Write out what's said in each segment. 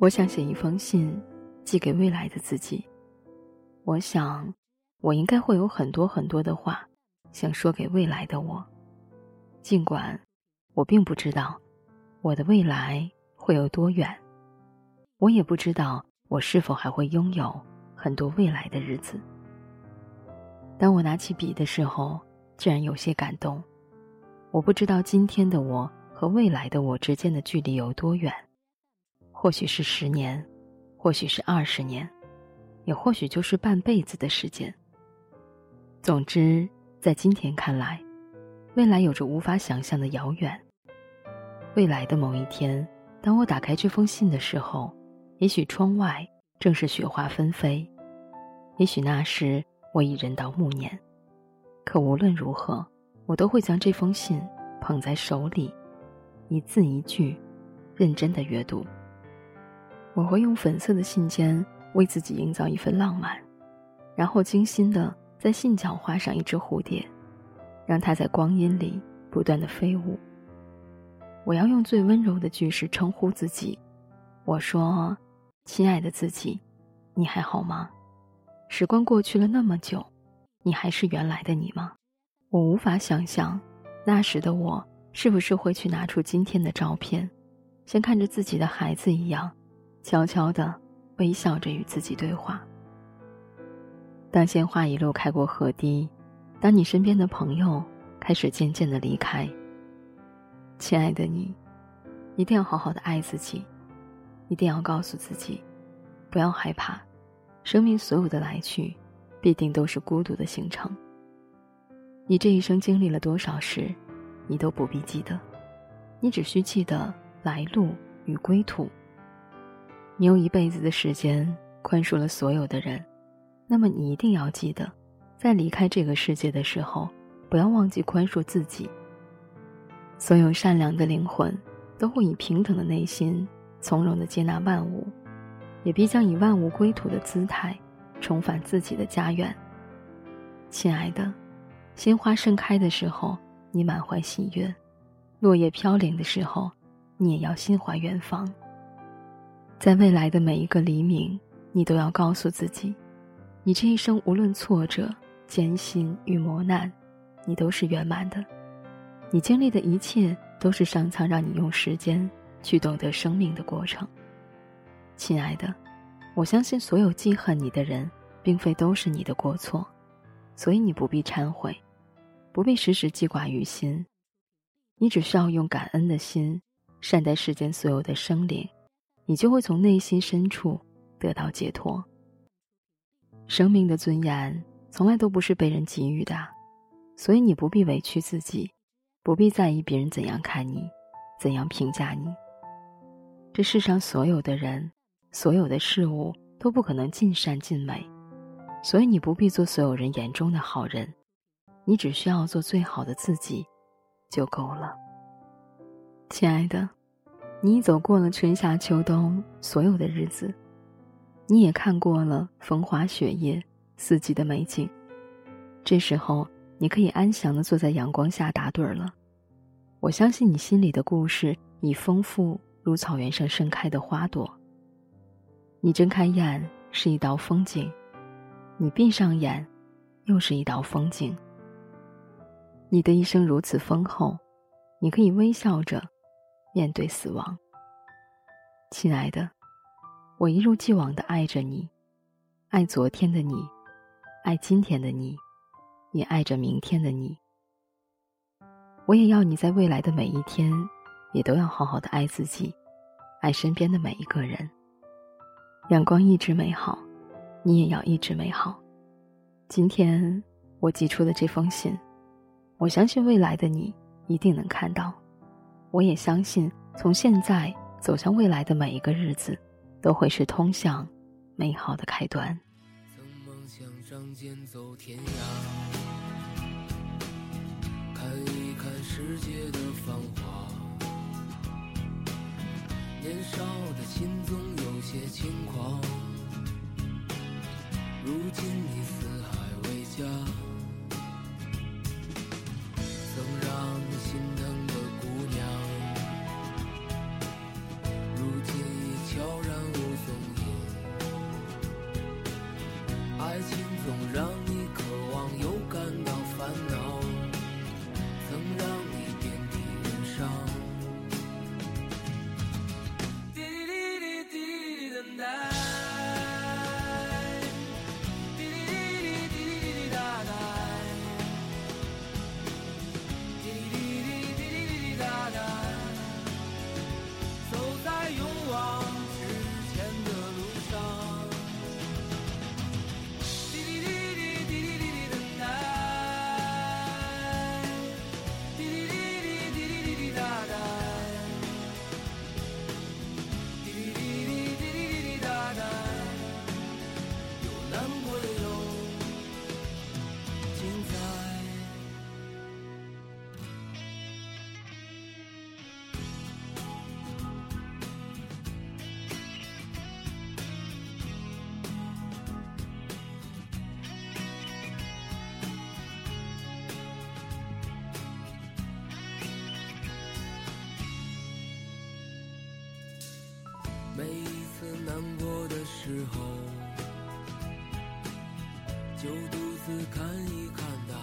我想写一封信，寄给未来的自己。我想，我应该会有很多很多的话，想说给未来的我。尽管我并不知道我的未来会有多远，我也不知道我是否还会拥有很多未来的日子。当我拿起笔的时候，竟然有些感动。我不知道今天的我和未来的我之间的距离有多远，或许是十年，或许是二十年，也或许就是半辈子的时间。总之，在今天看来，未来有着无法想象的遥远。未来的某一天，当我打开这封信的时候，也许窗外正是雪花纷飞，也许那时。我已人到暮年，可无论如何，我都会将这封信捧在手里，一字一句，认真的阅读。我会用粉色的信笺为自己营造一份浪漫，然后精心的在信角画上一只蝴蝶，让它在光阴里不断的飞舞。我要用最温柔的句式称呼自己，我说：“亲爱的自己，你还好吗？”时光过去了那么久，你还是原来的你吗？我无法想象，那时的我是不是会去拿出今天的照片，像看着自己的孩子一样，悄悄的微笑着与自己对话。当鲜花一路开过河堤，当你身边的朋友开始渐渐的离开，亲爱的你，一定要好好的爱自己，一定要告诉自己，不要害怕。生命所有的来去，必定都是孤独的行程。你这一生经历了多少事，你都不必记得，你只需记得来路与归途。你用一辈子的时间宽恕了所有的人，那么你一定要记得，在离开这个世界的时候，不要忘记宽恕自己。所有善良的灵魂，都会以平等的内心，从容的接纳万物。也必将以万物归途的姿态，重返自己的家园。亲爱的，鲜花盛开的时候，你满怀喜悦；落叶飘零的时候，你也要心怀远方。在未来的每一个黎明，你都要告诉自己，你这一生无论挫折、艰辛与磨难，你都是圆满的。你经历的一切，都是上苍让你用时间去懂得生命的过程。亲爱的，我相信所有记恨你的人，并非都是你的过错，所以你不必忏悔，不必时时记挂于心，你只需要用感恩的心善待世间所有的生灵，你就会从内心深处得到解脱。生命的尊严从来都不是被人给予的，所以你不必委屈自己，不必在意别人怎样看你，怎样评价你。这世上所有的人。所有的事物都不可能尽善尽美，所以你不必做所有人眼中的好人，你只需要做最好的自己，就够了。亲爱的，你走过了春夏秋冬所有的日子，你也看过了风花雪月四季的美景，这时候你可以安详的坐在阳光下打盹了。我相信你心里的故事已丰富如草原上盛开的花朵。你睁开眼是一道风景，你闭上眼，又是一道风景。你的一生如此丰厚，你可以微笑着面对死亡。亲爱的，我一如既往的爱着你，爱昨天的你，爱今天的你，也爱着明天的你。我也要你在未来的每一天，也都要好好的爱自己，爱身边的每一个人。阳光一直美好，你也要一直美好。今天我寄出的这封信，我相信未来的你一定能看到。我也相信，从现在走向未来的每一个日子，都会是通向美好的开端。曾梦想仗剑走天涯，时候，就独自看一看大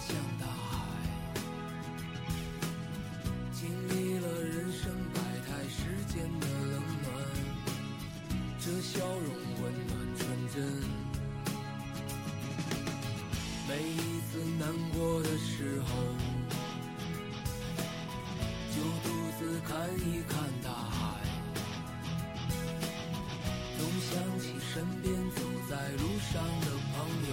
像大海，经历了人生百态，世间的冷暖。这笑容温暖纯真，每一次难过的时候，就独自看一看大海，总想起身边走在路上的朋友，